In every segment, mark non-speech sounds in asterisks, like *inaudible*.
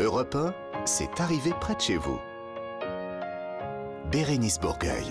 Europe 1, c'est arrivé près de chez vous. Bérénice Bourgueil.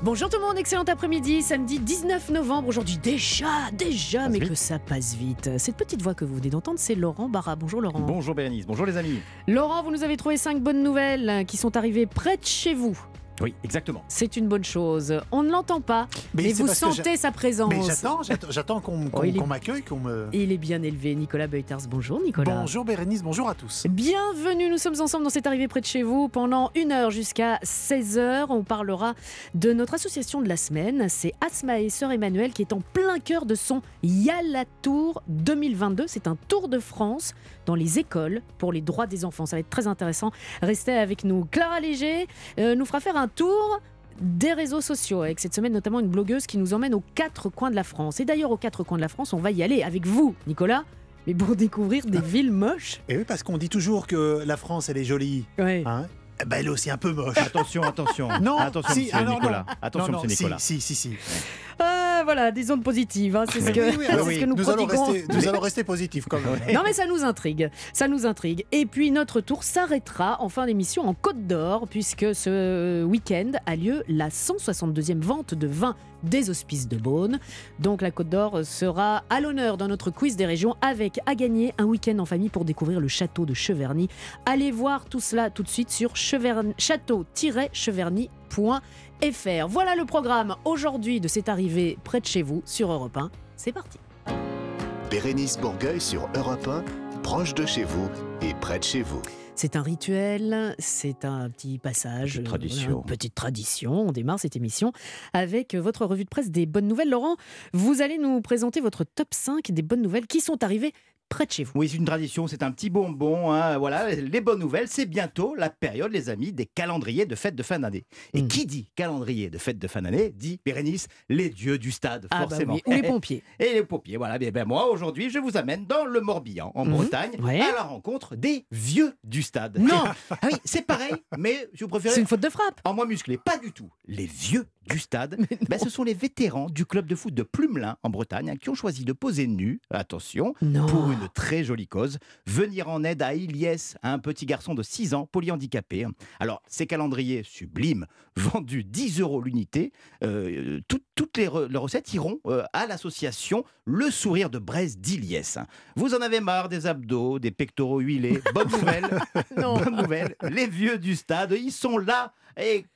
Bonjour tout le monde, excellent après-midi, samedi 19 novembre, aujourd'hui déjà, déjà, mais vite. que ça passe vite. Cette petite voix que vous venez d'entendre, c'est Laurent Barra. Bonjour Laurent. Bonjour Bérénice, bonjour les amis. Laurent, vous nous avez trouvé cinq bonnes nouvelles qui sont arrivées près de chez vous. Oui, exactement. C'est une bonne chose. On ne l'entend pas, mais, vous sentez sa présence. Mais j'attends, j'attends- j'attends qu'on qu'on- Oh, qu'on m'accueille, qu'on me. Il est bien élevé, Nicolas Beuters. Bonjour Nicolas. Bonjour Bérénice, bonjour à tous. Bienvenue, nous sommes ensemble dans cette arrivée près de chez vous pendant une heure jusqu'à 16h. On parlera de notre association de la semaine. C'est Asma et Sœur Emmanuel qui est en plein cœur de son Yala Tour 2022. C'est un tour de France dans les écoles pour les droits des enfants. Ça va être très intéressant. Restez avec nous. Clara Léger euh, nous fera faire un tour des réseaux sociaux, avec cette semaine notamment une blogueuse qui nous emmène aux quatre coins de la France. Et d'ailleurs, aux quatre coins de la France, on va y aller avec vous, Nicolas, mais pour découvrir des villes moches. Et oui, parce qu'on dit toujours que la France, elle est jolie. Ouais. Hein Eh ben, elle est aussi un peu moche. Attention, attention. *laughs* Non, attention, si, monsieur ah non, Nicolas. non. Attention, non, non, monsieur Nicolas. Si, si, si. si. Ah, voilà, des ondes positives, hein, c'est ce que, Oui, oui, *laughs* c'est alors ce oui, que nous, nous, allons rester, nous allons rester positifs quand même. *laughs* Non mais ça nous intrigue, ça nous intrigue. Et puis notre tour s'arrêtera en fin d'émission en Côte d'Or, puisque ce week-end a lieu la 162e vente de vin des Hospices de Beaune. Donc la Côte d'Or sera à l'honneur dans notre quiz des régions, avec à gagner un week-end en famille pour découvrir le château de Cheverny. Allez voir tout cela tout de suite sur chevern- château-cheverny.fr. Voilà le programme aujourd'hui de cette arrivée près de chez vous sur Europe 1. C'est parti. Bérénice Bourgueil sur Europe 1, proche de chez vous et près de chez vous. C'est un rituel, c'est un petit passage, Petite euh, tradition. une petite tradition. On démarre cette émission avec votre revue de presse des bonnes nouvelles. Laurent, vous allez nous présenter votre top 5 des bonnes nouvelles qui sont arrivées près de chez vous. Oui, c'est une tradition, c'est un petit bonbon. hein, Voilà, les bonnes nouvelles, c'est bientôt la période, les amis, des calendriers de fêtes de fin d'année. Et Mm. qui dit calendrier de fêtes de fin d'année dit Bérénice, les dieux du stade, Ah bah forcément. oui, ou les *laughs* pompiers. Et les pompiers, voilà. Bien, ben moi, aujourd'hui, je vous amène dans le Morbihan, en Mhm, Bretagne, ouais. à la rencontre des vieux du stade. Non *laughs* Ah oui, c'est pareil, mais je vous préfère C'est une faute de frappe. En moins musclé, pas du tout. Les vieux du stade, *laughs* ben, ce sont les vétérans du club de foot de Plumelin en Bretagne hein, qui ont choisi de poser nu, attention, Non. pour une très jolie cause, venir en aide à Iliès, un petit garçon de 6 ans polyhandicapé. Alors, ces calendriers sublimes, *laughs* vendus 10 euros l'unité, euh, tout- toutes les, re- les recettes iront euh, à l'association Le Sourire de Brest d'Iliès. Vous en avez marre des abdos, des pectoraux huilés. *laughs* Bonne nouvelle, Non. bonne nouvelle, les vieux du stade, ils sont là. Et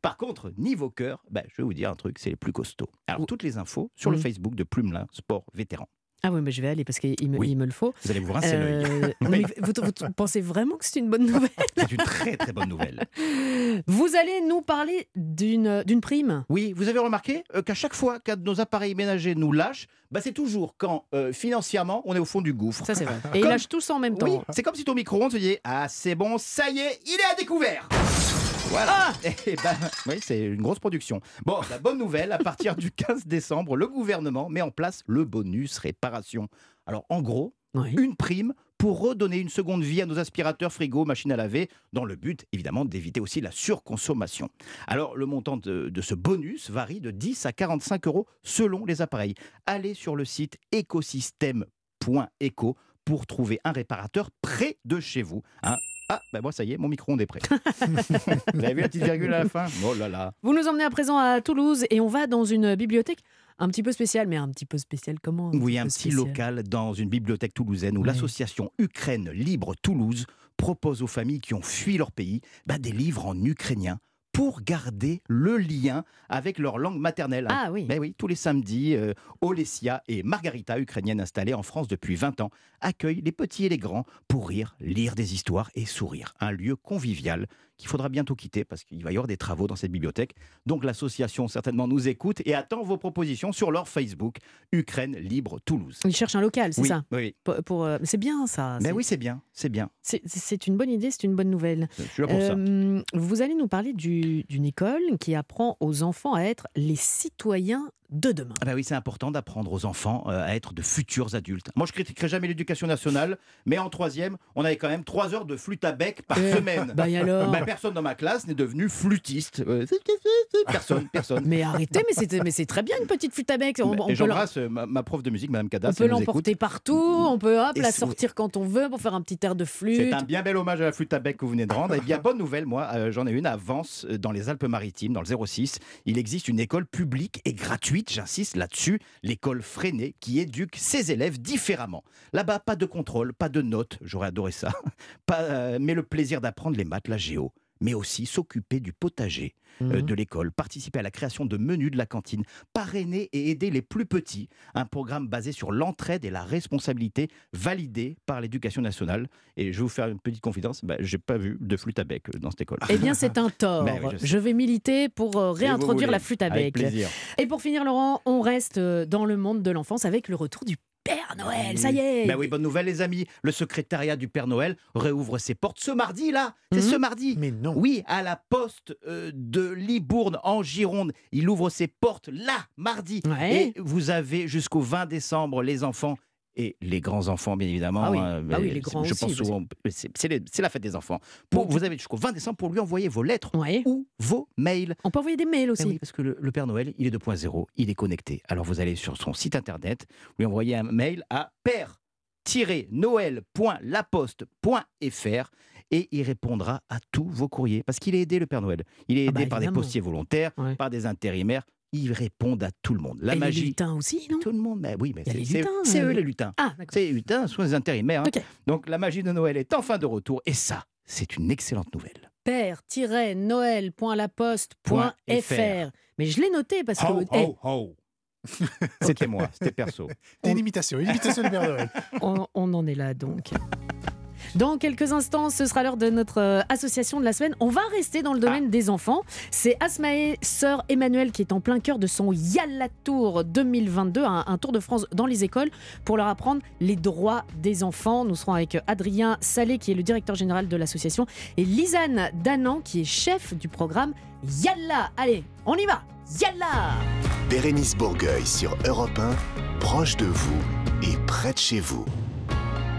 par contre, niveau cœur, ben, je vais vous dire un truc, c'est les plus costauds. Alors, toutes les infos sur le. Facebook de Plumelin Sport Vétéran. Ah oui, mais je vais aller parce qu'il me, Oui. il me le faut. Vous allez vous rincer l'œil. Euh, *laughs* vous, vous pensez vraiment que c'est une bonne nouvelle? *laughs* C'est une très très bonne nouvelle. Vous allez nous parler d'une prime? Oui, vous avez remarqué euh, qu'à chaque fois qu'un de nos appareils ménagers nous lâche, bah, c'est toujours quand euh, financièrement on est au fond du gouffre. Ça c'est vrai. *laughs* Et ils lâchent tous en même temps. Oui, c'est comme si ton micro-ondes se disait Ah, c'est bon, ça y est, il est à découvert Voilà. *laughs* Et ben, oui, c'est une grosse production. Bon, la bonne nouvelle, à partir du *laughs* 15 décembre, le gouvernement met en place le bonus réparation. Alors, en gros, Oui. une prime pour redonner une seconde vie à nos aspirateurs, frigos, machines à laver, dans le but évidemment d'éviter aussi la surconsommation. Alors le montant de, de ce bonus varie de 10 à 45 euros selon les appareils. Allez sur le site écosystème.eco pour trouver un réparateur près de chez vous. hein. Ah, ben moi ça y est, mon micro-ondes est prêt. *laughs* vous avez vu la petite virgule à la fin? Oh là là Vous nous emmenez à présent à Toulouse et on va dans une bibliothèque un petit peu spéciale, mais un petit peu spéciale comment Oui, un petit local dans une bibliothèque toulousaine où l'association Ukraine Libre Toulouse propose aux familles qui ont fui leur pays bah, des livres en ukrainien pour garder le lien avec leur langue maternelle. Ah oui. Ben oui, tous les samedis, euh, Olesia et Margarita, ukrainienne installée en France depuis 20 ans, accueillent les petits et les grands pour rire, lire des histoires et sourire. Un lieu convivial qu'il faudra bientôt quitter parce qu'il va y avoir des travaux dans cette bibliothèque. Donc l'association certainement nous écoute et attend vos propositions sur leur Facebook Ukraine Libre Toulouse. Ils cherchent un local, c'est oui, ça oui. pour, pour, euh, C'est bien ça. Mais oui, c'est bien, c'est bien. c'est- une bonne idée, c'est une bonne nouvelle. Je suis là pour ça. Euh, vous allez nous parler du- d'une école qui apprend aux enfants à être les citoyens de demain. Ah bah oui, c'est important d'apprendre aux enfants euh, à être de futurs adultes. Moi, je critiquerai jamais l'éducation nationale, mais en troisième, on avait quand même trois heures de flûte à bec par Euh, semaine. Bah alors Bah, personne dans ma classe n'est devenu flûtiste. Euh, personne, personne. Mais arrêtez, mais c'est très bien une petite flûte à bec. On, on Et peut l'em- j'embrasse ma, ma prof de musique, Madame Cada, on peut l'emporter partout, on peut hop, Et la sortir quand on veut pour faire un petit air de flûte. C'est un bien bel hommage à la flûte à bec que vous venez de rendre. Et bien, bonne nouvelle, moi, euh, j'en ai une à Vence, dans les Alpes-Maritimes, dans le 06. Il existe une école publique et gratuite, j'insiste là-dessus, l'école Freinet, qui éduque ses élèves différemment. Là-bas, pas de contrôle, pas de notes, j'aurais adoré ça, *laughs* euh, mais le plaisir d'apprendre les maths, la géo, mais aussi s'occuper du potager euh, Mhm. de l'école, participer à la création de menus de la cantine, parrainer et aider les plus petits. Un programme basé sur l'entraide et la responsabilité validé par l'éducation nationale. Et je vais vous faire une petite confidence, bah, j'ai pas vu de flûte à bec euh, dans cette école. Eh bien, c'est un tort. Ben oui, je vais militer pour euh, réintroduire la flûte à Avec bec. plaisir. Et pour finir, Laurent, on reste dans le monde de l'enfance avec le retour du Père Noël. Ça y est. Ben oui, bonne nouvelle les amis. Le secrétariat du Père Noël réouvre ses portes ce mardi là. C'est Mhm. ce mardi. Mais non. Oui, à la poste euh, de Libourne en Gironde. Il ouvre ses portes là, mardi. Ouais. Et vous avez jusqu'au 20 décembre les enfants et les grands-enfants, bien évidemment. Ah oui. hein, Ah oui, les grands Je pense souvent, c'est la fête des enfants. Pour, Bon, vous avez jusqu'au 20 décembre pour lui envoyer vos lettres Ouais. ou vos mails. On peut envoyer des mails aussi. Ben oui, parce que le, le Père Noël, il est 2.0, il est connecté. Alors vous allez sur son site internet, lui envoyez un mail à père-noël.laposte.fr et il répondra à tous vos courriers. Parce qu'il est aidé, le Père Noël. Il est Ah aidé bah, par des postiers volontaires, Ouais. par des intérimaires. Ils répondent à tout le monde. La Et les magie. lutins aussi, non? Tout le monde, mais oui, mais c'est les c'est euh, eux les lutins. Ah, d'accord. C'est les lutins, ce sont les intérimaires. hein. Donc la magie de Noël est enfin de retour et ça, c'est une excellente nouvelle. père-noël.laposte.fr. Mais je l'ai noté parce que. Ho, ho, ho. C'était moi, c'était perso. *laughs* C'est une imitation, une imitation du Père Noël. on, on en est là donc. Dans quelques instants, ce sera l'heure de notre euh, association de la semaine. On va rester dans le domaine des enfants. C'est Asmae, sœur Emmanuel, qui est en plein cœur de son Yalla Tour 2022, un, un tour de France dans les écoles pour leur apprendre les droits des enfants. Nous serons avec Adrien Salé, qui est le directeur général de l'association, et Lisanne Danan, qui est chef du programme Yalla. Allez, on y va Yalla Bérénice Bourgueil sur Europe 1, proche de vous et près de chez vous.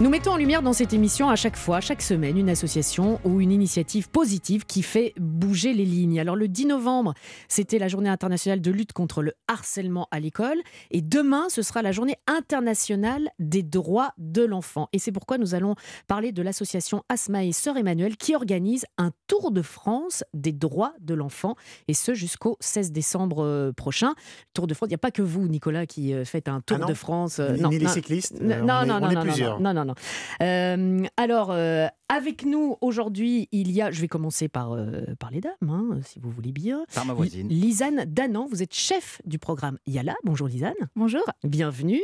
Nous mettons en lumière dans cette émission à chaque fois, chaque semaine, une association ou une initiative positive qui fait bouger les lignes. Alors le 10 novembre, c'était la journée internationale de lutte contre le harcèlement à l'école et demain, ce sera la journée internationale des droits de l'enfant. Et c'est pourquoi nous allons parler de l'association Asma et Sœur Emmanuel qui organise un tour de France des droits de l'enfant et ce jusqu'au 16 décembre euh, prochain. Tour de France, il n'y a pas que vous, Nicolas, qui euh, faites un tour Ah non de France. euh, Ni, non, ni les non, cyclistes. non, euh, non, on est, non, non, non, non, non, non. Euh, alors, euh, avec nous aujourd'hui, il y a, je vais commencer par, euh, par les dames, hein, si vous voulez bien. Par ma voisine. Lisanne Danan, vous êtes chef du programme Yala. Bonjour Lisanne. Bonjour. Bienvenue.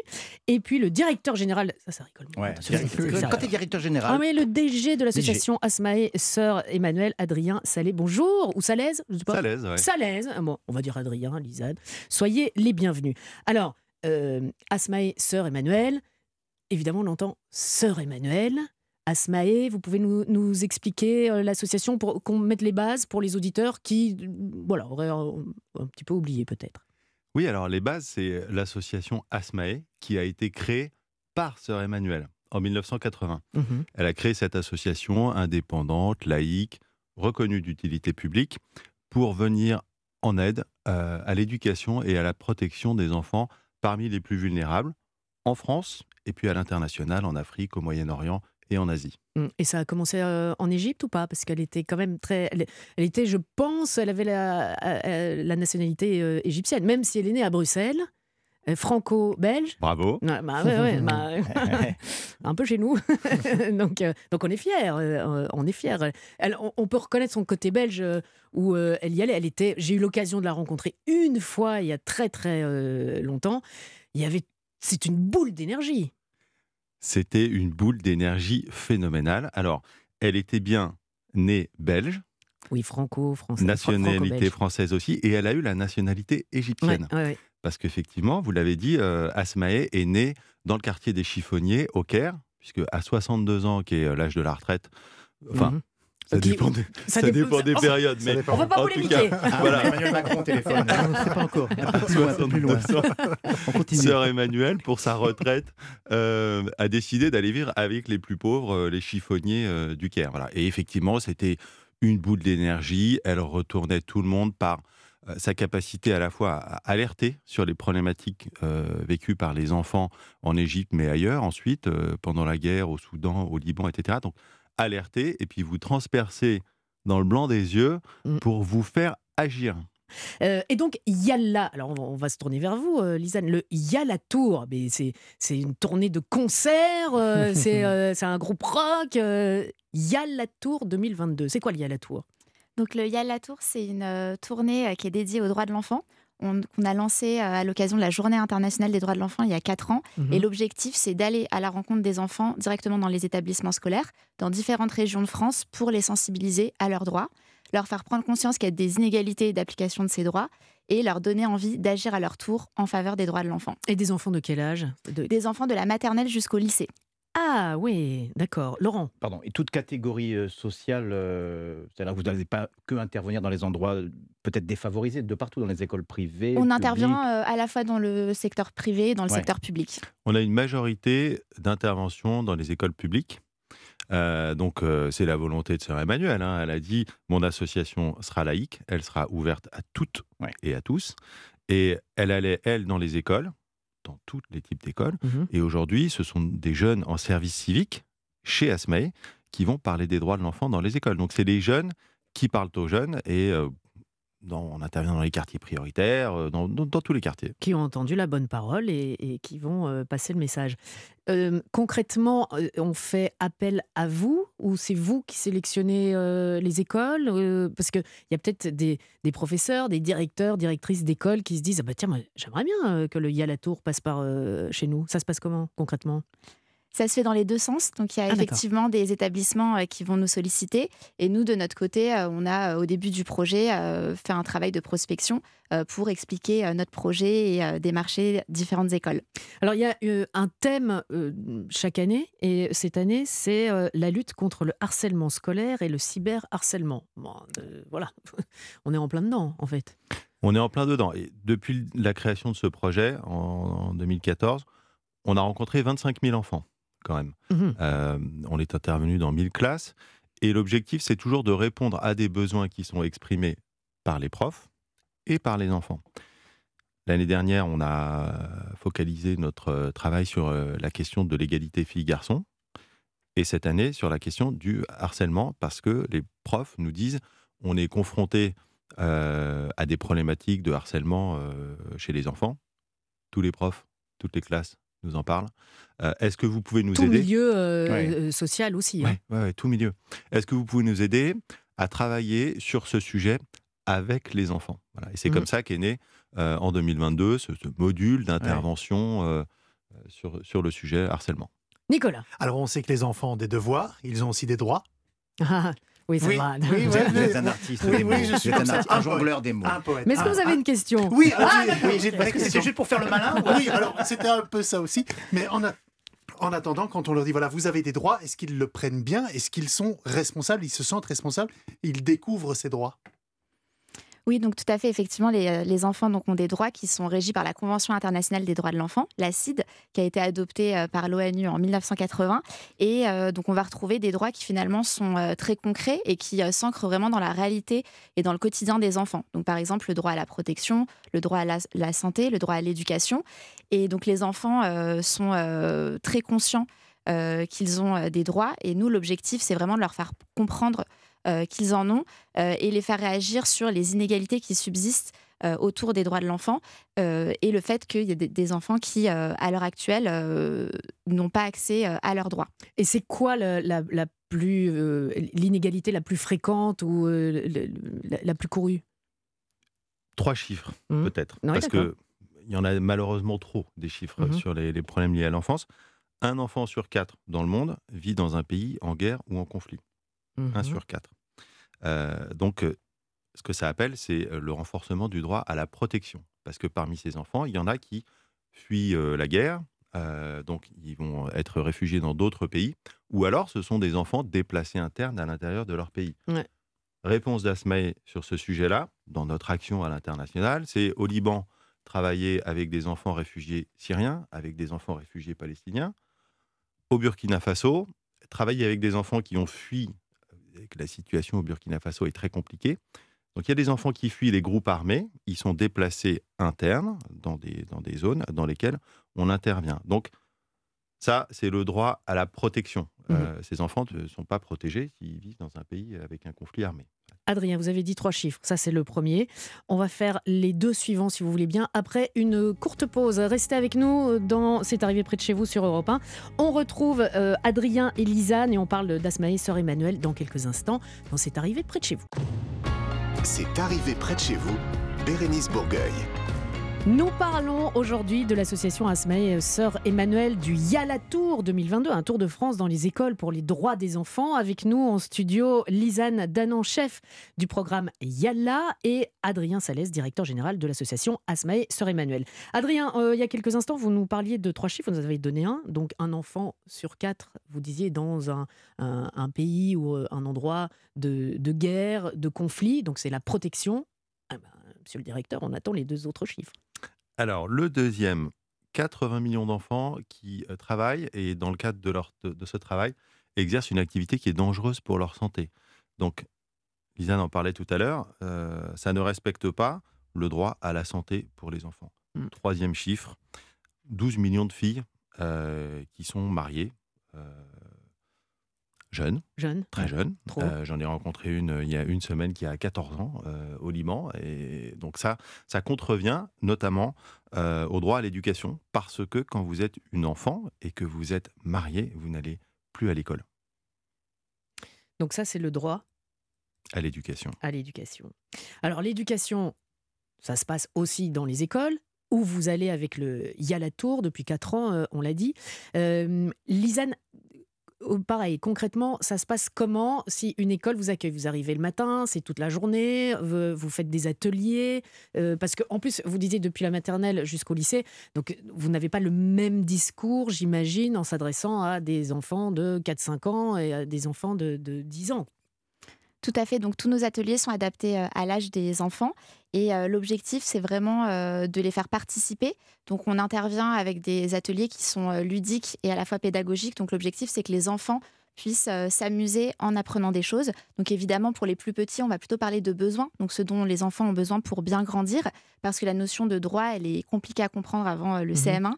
Et puis le directeur général, ça, ça rigole. Ouais, Ça, ça, ça, ça, ça, Quand tu es directeur ah, général, mais le DG de l'association Asmae, sœur Emmanuel, Adrien Salé. Bonjour. Ou Salaise Je sais pas. Salaise, ouais. Salaise. Bon, on va dire Adrien, Lisanne. Soyez les bienvenus. Alors, euh, Asmae, sœur Emmanuel. Évidemment, on entend sœur Emmanuel. Asmae, vous pouvez nous, nous expliquer euh, l'association pour qu'on mette les bases pour les auditeurs qui, euh, voilà, auraient un, un petit peu oublié peut-être. Oui, alors les bases, c'est l'association Asmae qui a été créée par Sœur Emmanuel en 1980. Mhm. Elle a créé cette association indépendante, laïque, reconnue d'utilité publique pour venir en aide euh, à l'éducation et à la protection des enfants parmi les plus vulnérables en France et puis à l'international, en Afrique, au Moyen-Orient et en Asie. Mm. Et ça a commencé euh, en Égypte ou pas? Parce qu'elle était quand même très. Elle, était, je pense, elle avait la, euh, euh, la nationalité égyptienne, même si elle est née à Bruxelles, franco-belge. Bravo. Ouais, bah, ouais, ouais, bah, *laughs* *laughs* un peu chez nous. *laughs* donc, euh, donc on est fiers. euh, on est fiers. Elle- on, on peut reconnaître son côté belge euh, où euh, elle y allait. Elle était. J'ai eu l'occasion de la rencontrer une fois il y a très très euh, longtemps. Il y avait. C'est une boule d'énergie. C'était une boule d'énergie phénoménale. Alors, elle était bien née belge, Oui, franco, français. nationalité française aussi, et elle a eu la nationalité égyptienne. ouais, ouais. Parce qu'effectivement, vous l'avez dit, euh, Asmae est née dans le quartier des chiffonniers au Caire, puisque à 62 ans, qui est euh, l'âge de la retraite, enfin, Mhm. Ça Qui- dépend des, ça ça dépend- dépend des périodes. ça Mais dépend. On va pas En tout polémiquer. Ah, Voilà. Emmanuel Macron au téléphone. *laughs* Non, pas encore. Un peu plus loin, un peu plus loin. 69 On continue. Sœur Emmanuel, pour sa retraite, euh, a décidé d'aller vivre avec les plus pauvres, euh, les chiffonniers euh, du Caire. Voilà. Et effectivement, c'était une boule d'énergie. Elle retournait tout le monde par euh, sa capacité à la fois à alerter sur les problématiques euh, vécues par les enfants en Égypte, mais ailleurs ensuite, euh, pendant la guerre, au Soudan, au Liban, etc. Donc, alerter et puis vous transpercer dans le blanc des yeux Mm. pour vous faire agir. Euh, et donc, Yalla, alors on va, on va se tourner vers vous, euh, Lisanne, le Yalla Tour, mais c'est, c'est une tournée de concerts, euh, *laughs* c'est, euh, c'est un groupe rock. Euh, Yalla Tour 2022, c'est quoi le Yalla Tour? Donc le Yalla Tour, c'est une euh, tournée euh, qui est dédiée aux droits de l'enfant. On, qu'on a lancée euh, à l'occasion de la Journée internationale des droits de l'enfant il y a quatre ans. Et l'objectif, c'est d'aller à la rencontre des enfants directement dans les établissements scolaires, dans différentes régions de France, pour les sensibiliser à leurs droits, leur faire prendre conscience qu'il y a des inégalités d'application de ces droits et leur donner envie d'agir à leur tour en faveur des droits de l'enfant. Et des enfants de quel âge? De- Des enfants de la maternelle jusqu'au lycée. Ah oui, d'accord. Laurent Pardon, et toute catégorie euh, sociale, euh, c'est-à-dire que vous n'allez pas que intervenir dans les endroits euh, peut-être défavorisés, de partout, dans les écoles privées. On publiques? intervient euh, à la fois dans le secteur privé et dans le Ouais. secteur public. On a une majorité d'interventions dans les écoles publiques. Euh, donc, euh, c'est la volonté de Sœur Emmanuel. hein. Elle a dit Mon association sera laïque, elle sera ouverte à toutes Ouais. et à tous. Et elle allait, elle, dans les écoles, dans tous les types d'écoles. Mhm. Et aujourd'hui, ce sont des jeunes en service civique chez Asmae qui vont parler des droits de l'enfant dans les écoles. Donc, c'est les jeunes qui parlent aux jeunes et euh, dans- on intervient dans les quartiers prioritaires, euh, dans- tous les quartiers. qui ont entendu la bonne parole et, qui vont euh, passer le message. Euh, concrètement, on fait appel à vous ou c'est vous qui sélectionnez les écoles Parce qu'il y a peut-être des, professeurs, des directeurs, directrices d'écoles qui se disent ah bah tiens, j'aimerais bien que le Yala Tour passe par chez nous. Ça se passe comment concrètement? Ça se fait dans les deux sens. Donc, il y a Ah, effectivement des établissements euh, qui vont nous solliciter. Et nous, de notre côté, euh, on a, euh, au début du projet, fait un travail de prospection pour expliquer notre projet et démarcher différentes écoles. Alors, il y a un thème chaque année, et cette année, c'est la lutte contre le harcèlement scolaire et le cyberharcèlement. Bon, euh, voilà, *laughs* on est en plein dedans, en fait. On est en plein dedans. Et depuis la création de ce projet en 2014, on a rencontré 25 000 enfants quand même. Mhm. Euh, on est intervenu dans 1000 classes. Et l'objectif, c'est toujours de répondre à des besoins qui sont exprimés par les profs et par les enfants. L'année dernière, on a focalisé notre euh, travail sur euh, la question de l'égalité filles-garçons. Et cette année, sur la question du harcèlement, parce que les profs nous disent on est confronté euh, à des problématiques de harcèlement euh, chez les enfants. Tous les profs, toutes les classes nous en parlent. Euh, Est-ce que vous pouvez nous Tout aider milieu euh, Ouais. euh, social aussi. hein. Ouais, ouais, ouais, tout milieu. Est-ce que vous pouvez nous aider à travailler sur ce sujet avec les enfants? Voilà. Et c'est Mhm. comme ça qu'est né euh, en 2022 ce, ce module d'intervention sur, sur le sujet harcèlement. Nicolas. Alors, on sait que les enfants ont des devoirs, ils ont aussi des droits. *laughs* Oui, c'est Oui, vrai. *laughs* oui, Vous êtes, vous ouais, êtes un artiste oui, des oui, mots. je suis Vous êtes comme un, artiste, un jongleur des mots. Un poète. Mais est-ce que vous avez un- une question? Oui, Ah, oui, c'est juste pour faire le malin ou- Oui, alors c'était un peu ça aussi. Mais a- en attendant, quand on leur dit voilà, vous avez des droits, est-ce qu'ils le prennent bien? Est-ce qu'ils sont responsables? Ils se sentent responsables? Ils découvrent ces droits? Oui, donc tout à fait, effectivement, les, euh, les enfants donc, ont des droits qui sont régis par la Convention internationale des droits de l'enfant, la CID, qui a été adoptée euh, par l'ONU en 1980. Et euh, donc on va retrouver des droits qui finalement sont très concrets et qui s'ancrent vraiment dans la réalité et dans le quotidien des enfants. Donc par exemple, le droit à la protection, le droit à la, santé, le droit à l'éducation. Et donc les enfants sont très conscients qu'ils ont des droits. Et nous, l'objectif, c'est vraiment de leur faire comprendre qu'ils en ont euh, et les faire réagir sur les inégalités qui subsistent euh, autour des droits de l'enfant euh, et le fait qu'il y a des, enfants qui, euh, à l'heure actuelle, euh, n'ont pas accès euh, à leurs droits. Et c'est quoi la, la- la plus euh, l'inégalité la plus fréquente ou euh, la, la plus courue? Trois chiffres, Mhm. peut-être. Parce d'accord. que il y en a malheureusement trop des chiffres Mhm. sur les, les problèmes liés à l'enfance. Un enfant sur quatre dans le monde vit dans un pays en guerre ou en conflit. Un Mhm. sur quatre. Euh, donc, euh, ce que ça appelle, c'est euh, le renforcement du droit à la protection. Parce que parmi ces enfants, il y en a qui fuient euh, la guerre euh, donc ils vont être réfugiés dans d'autres pays, ou alors ce sont des enfants déplacés internes à l'intérieur de leur pays. Ouais. Réponse d'Asmae sur ce sujet-là, dans notre action à l'international, c'est au Liban travailler avec des enfants réfugiés syriens, avec des enfants réfugiés palestiniens. Au Burkina Faso, travailler avec des enfants qui ont fui, que la situation au Burkina Faso est très compliquée. Donc il y a des enfants qui fuient les groupes armés, ils sont déplacés internes dans des, dans des zones dans lesquelles on intervient. Donc ça, c'est le droit à la protection. Euh, ces enfants ne sont pas protégés s'ils vivent dans un pays avec un conflit armé. Adrien, vous avez dit trois chiffres. Ça, c'est le premier. On va faire les deux suivants, si vous voulez bien, après une courte pause. Restez avec nous dans C'est arrivé près de chez vous sur Europe 1. On retrouve euh, Adrien et Lisanne et on parle d'Asmaï, sœur Emmanuel, dans quelques instants dans C'est arrivé près de chez vous. C'est arrivé près de chez vous, Bérénice Bourgueil. Nous parlons aujourd'hui de l'association Asmae Sœur Emmanuel du Yala Tour 2022, un tour de France dans les écoles pour les droits des enfants. Avec nous en studio, Lisanne Danan, chef du programme Yala, et Adrien Salès, directeur général de l'association Asmae Sœur Emmanuel. Adrien, euh, il y a quelques instants, vous nous parliez de trois chiffres, vous nous avez donné un, donc un enfant sur quatre, vous disiez, dans un, pays ou euh, un endroit de, de guerre, de conflit, donc c'est la protection. Ah ben, monsieur le directeur, on attend les deux autres chiffres. Alors, le deuxième, 80 millions d'enfants qui euh, travaillent et, dans le cadre de, leur, de, de ce travail, exercent une activité qui est dangereuse pour leur santé. Donc, Lisanne en parlait tout à l'heure, euh, ça ne respecte pas le droit à la santé pour les enfants. Mm. Troisième chiffre, 12 millions de filles euh, qui sont mariées, Jeune très jeunes. Trop. Euh, J'en ai rencontré une euh, il y a une semaine qui a 14 ans euh, au Liban. Et donc ça, ça contrevient notamment euh, au droit à l'éducation parce que quand vous êtes une enfant et que vous êtes marié, vous n'allez plus à l'école, Donc ça, c'est le droit à l'éducation. à l'éducation. Alors l'éducation, ça se passe aussi dans les écoles où vous allez avec le Yala Tour depuis 4 ans, on l'a dit. Euh, Lisanne, pareil, concrètement, ça se passe comment si une école vous accueille? Vous arrivez le matin, c'est toute la journée, vous, faites des ateliers, euh, parce qu'en plus, vous disiez depuis la maternelle jusqu'au lycée, donc vous n'avez pas le même discours, j'imagine, en s'adressant à des enfants de 4-5 ans et à des enfants de, de 10 ans. Tout à fait. Donc tous nos ateliers sont adaptés euh, à l'âge des enfants et euh, l'objectif c'est vraiment euh, de les faire participer. Donc on intervient avec des ateliers qui sont ludiques et à la fois pédagogiques. Donc l'objectif c'est que les enfants puissent euh, s'amuser en apprenant des choses. Donc évidemment pour les plus petits, on va plutôt parler de besoins, donc ce dont les enfants ont besoin pour bien grandir parce que la notion de droit, elle est compliquée à comprendre avant euh, le Mhm. CM1.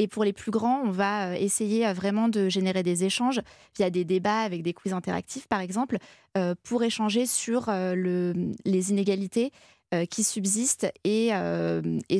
Et pour les plus grands, on va euh, essayer euh, vraiment de générer des échanges via des débats avec des quiz interactifs, par exemple, euh, pour échanger sur le- les inégalités qui subsistent. Et,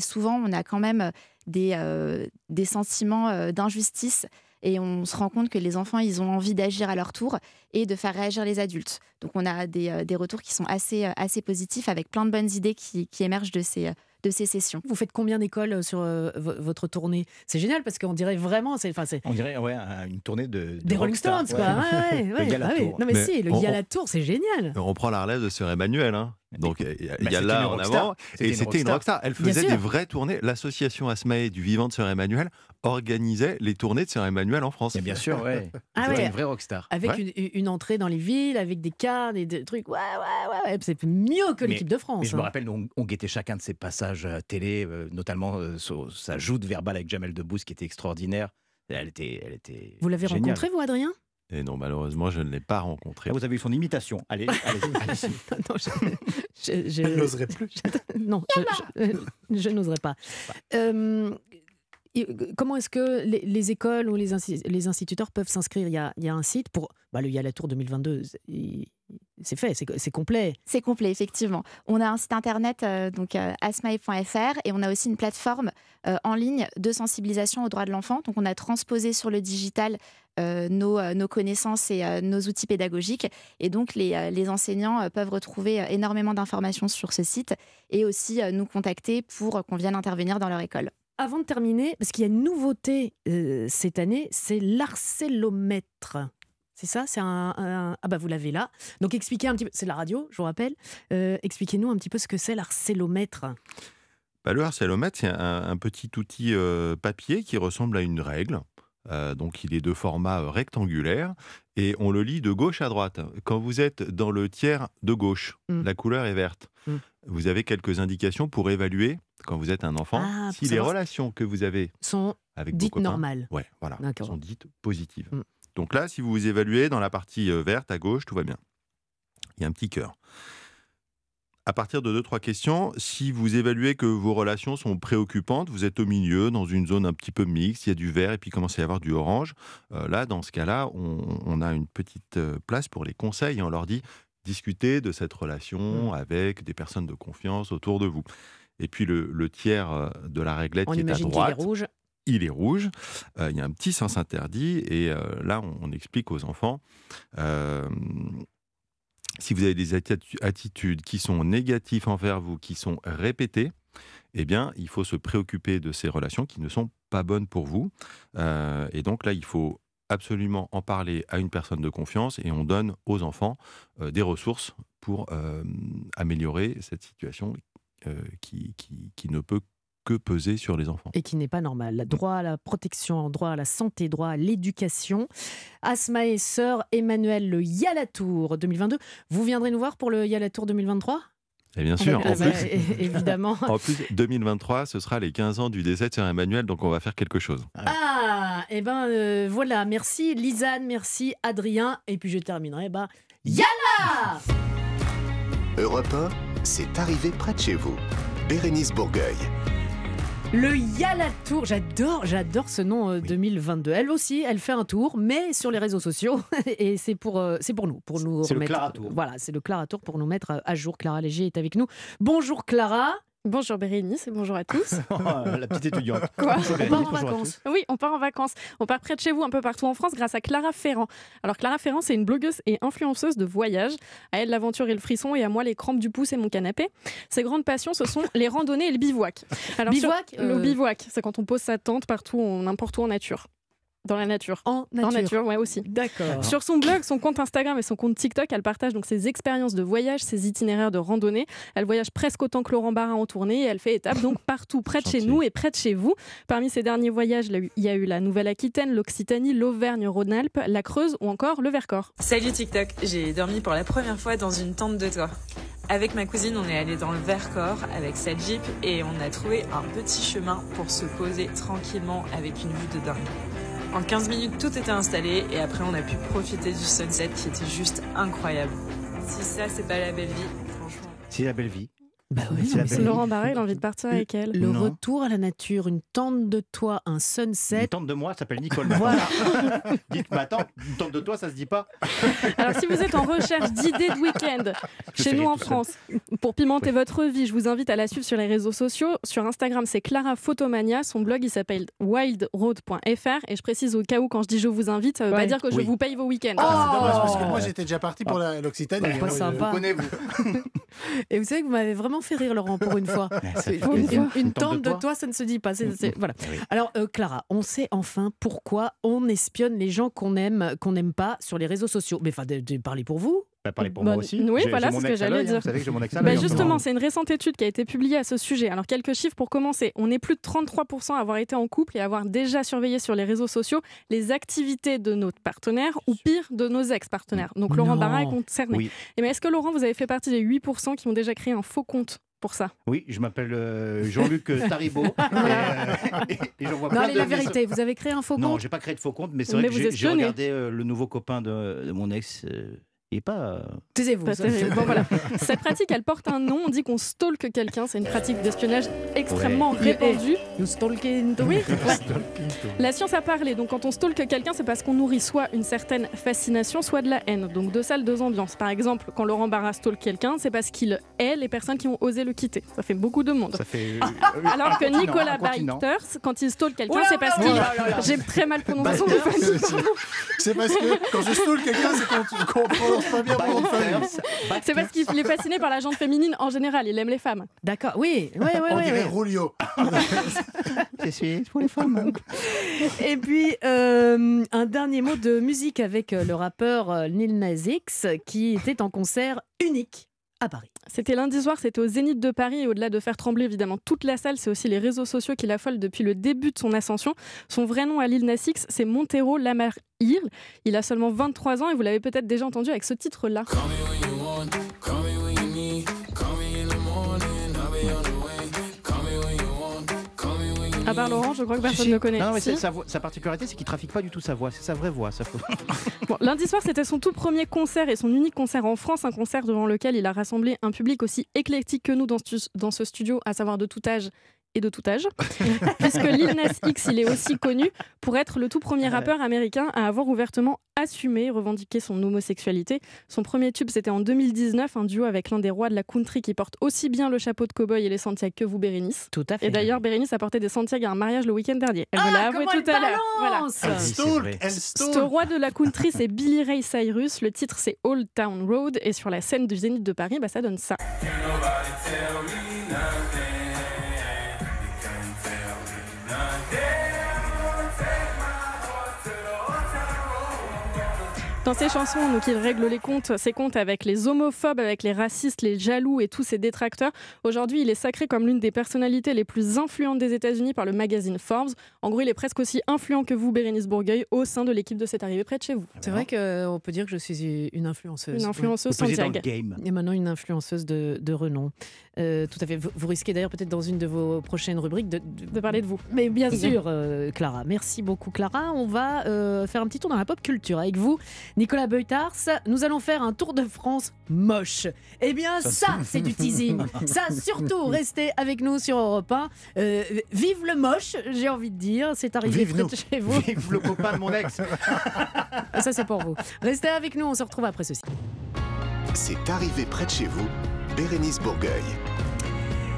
souvent, on a quand même des, sentiments d'injustice. Et on se rend compte que les enfants, ils ont envie d'agir à leur tour et de faire réagir les adultes. Donc on a des, retours qui sont assez, positifs avec plein de bonnes idées qui, émergent de ces, de ces sessions. Vous faites combien d'écoles euh, sur euh, vo- votre tournée? C'est génial parce qu'on dirait vraiment, c'est, enfin, c'est On dirait ouais, un- une tournée de, de des Rolling Stones, quoi. ouais. Ouais, *laughs* ouais, Le bah oui. Tour. Non mais, Mais si, le Yala Tour, c'est génial. On prend la relève de Sœur Emmanuel. hein. Donc il y a, y là en avant. C'était Et une c'était une rockstar. Elle faisait des vraies tournées. L'association Asmae du vivant de Sœur Emmanuel organisait les tournées de Sœur Emmanuel en France. Mais bien sûr, ouais. *laughs* Ah C'était ouais. une vraie rockstar. Avec Ouais. une, une entrée dans les villes, avec des cartes et des trucs. Ouais, ouais, ouais, ouais. C'est mieux que Mais- l'équipe de France. Mais je me hein. rappelle, on, on guettait chacun de ses passages à télé, euh, notamment euh, sa joute verbale avec Jamel Debbouze qui était extraordinaire. Elle était, elle était Vous l'avez rencontré, vous, Adrien? Et non, malheureusement, je ne l'ai pas rencontré. Ah, vous avez eu son imitation. Allez, allez, allez. Non, je, je- plus. non, je, je- je *laughs* n'oserais pas. Euh, euh, comment est-ce que les, les écoles ou les, les instituteurs peuvent s'inscrire? Il y, a, il y a un site pour. Bah, le Yala Tour 2022, c'est- il- c'est fait, c'est complet. C'est complet, effectivement. On a un site internet, euh, donc euh, asmae.fr, et on a aussi une plateforme euh, en ligne de sensibilisation aux droits de l'enfant. Donc, on a transposé sur le digital euh, nos, euh, nos connaissances et euh, nos outils pédagogiques. Et donc, les, euh, les enseignants euh, peuvent retrouver euh, énormément d'informations sur ce site et aussi euh, nous contacter pour euh, qu'on vienne intervenir dans leur école. Avant de terminer, parce qu'il y a une nouveauté euh, cette année, c'est l'arcellomètre. C'est ça C'est un, un- Ah bah vous l'avez là. Donc expliquez un petit peu. C'est la radio, je vous rappelle. Euh, Expliquez-nous un petit peu ce que c'est l'arcellomètre. Bah, le harcélomètre, c'est un, un petit outil euh, papier qui ressemble à une règle. Euh, donc il est de format rectangulaire et on le lit de gauche à droite. Quand vous êtes dans le tiers de gauche, Mm. la couleur est verte. Mm. Vous avez quelques indications pour évaluer, quand vous êtes un enfant, Ah, si les relations que vous avez Sont avec dites normales. ouais, voilà, sont dites positives. Mm. Donc là, si vous vous évaluez dans la partie euh, verte à gauche, tout va bien. Il y a un petit cœur. À partir de deux, trois questions, si vous évaluez que vos relations sont préoccupantes, vous êtes au milieu, dans une zone un petit peu mixte, il y a du vert et puis il commence à y avoir du orange. euh, là, dans ce cas-là, on, on a une petite euh, place pour les conseils et on leur dit discutez de cette relation avec des personnes de confiance autour de vous. Et puis le, le tiers de la réglette On qui est à droite, est rouge. Il est rouge. Euh, il y a un petit sens interdit. Et euh, là, on, explique aux enfants euh, si vous avez des atti- attitudes qui sont négatives envers vous, qui sont répétées, eh bien, il faut se préoccuper de ces relations qui ne sont pas bonnes pour vous. Et donc là, il faut absolument en parler à une personne de confiance et on donne aux enfants des ressources pour améliorer cette situation qui- qui ne peut que peser sur les enfants. et qui n'est pas normal. Droit à la protection, droit à la santé, droit à l'éducation. Asma et sœur Emmanuel, le Yalatour 2022. Vous viendrez nous voir pour le Yalatour 2023 Et bien sûr, Ah en bah, plus, é- Évidemment. *laughs* En plus, 2023, ce sera les 15 ans du décès de Sœur Emmanuel, donc on va faire quelque chose. Ah, et ben euh, voilà, merci Lisanne, merci Adrien. Et puis je terminerai, bah, Yala Europe 1, c'est arrivé près de chez vous. Bérénice Bourgueil. Le Yalatour, j'adore, j'adore ce nom euh, 2022. Elle aussi, elle fait un tour, mais sur les réseaux sociaux. *laughs* Et c'est pour, euh, c'est pour nous, pour nous C'est le remettre. Clara Tour. Voilà, c'est le Clara Tour pour nous mettre euh, à jour. Clara Léger est avec nous. Bonjour Clara. Bonjour Bérénice et bonjour à tous. *laughs* la petite étudiante. Quoi? Bonjour, On part en bonjour à vacances. Oui, on part en vacances. On part près de chez vous, un peu partout en France, grâce à Clara Ferrand. Alors Clara Ferrand, c'est une blogueuse et influenceuse de voyage. À elle l'aventure et le frisson, et à moi les crampes du pouce et mon canapé. Ses grandes passions, ce sont les randonnées et le bivouac. Alors, sur- Bivouac, euh, Le bivouac, c'est quand on pose sa tente partout, n'importe où en nature. Dans la nature. En nature. En nature, ouais aussi. D'accord. Sur son blog, son compte Instagram et son compte TikTok, elle partage donc ses expériences de voyage, ses itinéraires de randonnée. Elle voyage presque autant que Laurent Barra en tournée et elle fait étape donc *laughs* partout près de chez nous et près de chez vous. Parmi ses derniers voyages, il y a eu- il y a eu la Nouvelle-Aquitaine, l'Occitanie, l'Auvergne-Rhône-Alpes, la Creuse ou encore le Vercors. Salut TikTok, j'ai dormi pour la première fois dans une tente de toit. Avec ma cousine, on est allé dans le Vercors avec sa Jeep et on a trouvé un petit chemin pour se poser tranquillement avec une vue de dingue. En 15 minutes, tout était installé et après, on a pu profiter du sunset qui était juste incroyable. Si ça, c'est pas la belle vie, franchement. C'est la belle vie. Bah non, mais Laurent Barra, il a envie de partir avec elle. Le Non. retour à la nature, une tente de toit, un Une sunset. tante de moi s'appelle Nicole. Voilà. *laughs* Dites, mais attends, une tante de toi, ça se dit pas Alors, si vous êtes en recherche d'idées de week-end chez nous en. France, pour pimenter Oui. votre vie, je vous invite à la suivre sur les réseaux sociaux. Sur Instagram, c'est Clara Photomania. Son blog, il s'appelle wildroad.fr. Et je précise au cas où, quand je dis je vous invite, ça veut Ouais. pas dire que je Oui. vous paye vos week-ends. Oh C'est dommage parce que Oh. moi j'étais déjà parti pour l'Occitanie. Bah, pas sympa. Vous connaissez, vous *laughs* Et vous savez que vous m'avez vraiment fait rire, Laurent, pour une fois. *laughs* Une, une- une tente de toit, ça ne se dit pas. voilà. Oui. Alors, euh, Clara, on sait enfin pourquoi on espionne les gens qu'on aime, qu'on n'aime pas sur les réseaux sociaux. Mais enfin, de, de parler pour vous. Bah, parlez pour moi aussi. oui, voilà, ce que j'allais hein. dire. Vous savez que j'ai mon ex à Bah ce justement, c'est une récente étude qui a été publiée à ce sujet. Alors quelques chiffres pour commencer. On est plus de 33% à avoir été en couple et à avoir déjà surveillé sur les réseaux sociaux les activités de notre partenaire ou pire de nos ex-partenaires. Donc Laurent Non. Barra est concerné. Oui. Et mais est-ce que Laurent, vous avez fait partie des 8% qui ont déjà créé un faux compte pour ça? Oui, je m'appelle euh, Jean-Luc *laughs* Taribo. et, euh, *laughs* et- et j'envoie Non, de la vérité, vous avez créé un faux Non, compte j'ai pas créé de faux compte, mais c'est Mais vrai que j'ai- regardé euh, le nouveau copain de, de mon ex. Est pas. euh, Taisez-vous. Bon, voilà. *laughs* Cette pratique, elle porte un nom. On dit qu'on stalke quelqu'un. C'est une pratique d'espionnage extrêmement Ouais. répandue. You stalking to- Oui, *laughs* La science a parlé. Donc, quand on stalke quelqu'un, c'est parce qu'on nourrit soit une certaine fascination, soit de la haine. Donc, deux salles, deux ambiances. Par exemple, quand Laurent Barra stalke quelqu'un, c'est parce qu'il hait les personnes qui ont osé le quitter. Ça fait beaucoup de monde. Ça fait. euh, Alors un que continent, Nicolas. Bikers, quand il stalke quelqu'un, c'est parce qu'il. J'ai très mal prononcé son c'est- parce que quand je stalk quelqu'un, c'est qu'on qu'on prononce pas bien. C'est parce qu'il est fasciné par la gente féminine en général. Il aime les femmes. D'accord, oui. Ouais, ouais, On ouais, dirait ouais. Rulio. C'est *laughs* pour les femmes. Et puis, euh, un dernier mot de musique avec euh, le rappeur euh, Lil Nas X qui était en concert unique à Paris. C'était lundi soir, c'était au Zénith de Paris et au-delà de faire trembler évidemment toute la salle, c'est aussi les réseaux sociaux qui l'affolent depuis le début de son ascension. Son vrai nom à l'île Nas c'est Montero Lamar Hill. Il a seulement 23 ans et vous l'avez peut-être déjà entendu avec ce titre-là. À part Laurent, je crois que personne ne connaît. Non, mais Si sa, voix- sa particularité, c'est qu'il trafique pas du tout sa voix, c'est sa vraie voix. Faut- *laughs* Bon, lundi soir, c'était son tout premier concert et son unique concert en France, un concert devant lequel il a rassemblé un public aussi éclectique que nous dans, stu- dans ce studio, à savoir de tout âge et de tout âge, *laughs* puisque Lil Nas X, il est aussi connu pour être le tout premier rappeur américain à avoir ouvertement assumé, et revendiqué son homosexualité. Son premier tube, c'était en 2019, un duo avec l'un des rois de la country qui porte aussi bien le chapeau de cow-boy et les Santiago que vous, Bérénice. Tout à fait. Et d'ailleurs, Bérénice a porté des Santiago à un mariage le week-end dernier. Elle me ah, l'a avoué tout à l'heure. Voilà. elle Ce roi de la country, c'est Billy Ray Cyrus. Le titre, c'est Old Town Road. Et sur la scène du Zénith de Paris, bah, ça donne ça. Dans ses chansons, donc il règle les comptes, ses comptes avec les homophobes, avec les racistes, les jaloux et tous ses détracteurs. Aujourd'hui, il est sacré comme l'une des personnalités les plus influentes des États-Unis par le magazine Forbes. En gros, il est presque aussi influent que vous, Bérénice Bourgueil, au sein de l'équipe de cette arrivée près de chez vous. C'est vrai qu'on peut dire que je suis une influenceuse. Une influenceuse le Santiago. game. Et maintenant une influenceuse de, de renom. Euh, tout à fait. Vous, vous risquez d'ailleurs peut-être dans une de vos prochaines rubriques de, de- De parler de vous. Mais bien sûr, euh, Clara. Merci beaucoup, Clara. On va euh, faire un petit tour dans la pop culture avec vous, Nicolas Beutars. Nous allons faire un tour de France moche. Eh bien, ça, c'est du *laughs* teasing. Ça, surtout, restez avec nous sur Europe 1. Euh, vive le moche, j'ai envie de dire. C'est arrivé Vive près nous. de chez vous. Vive le copain de mon ex. *laughs* Ça, c'est pour vous. Restez avec nous. On se retrouve après ceci. C'est arrivé près de chez vous, Bérénice Bourgueil.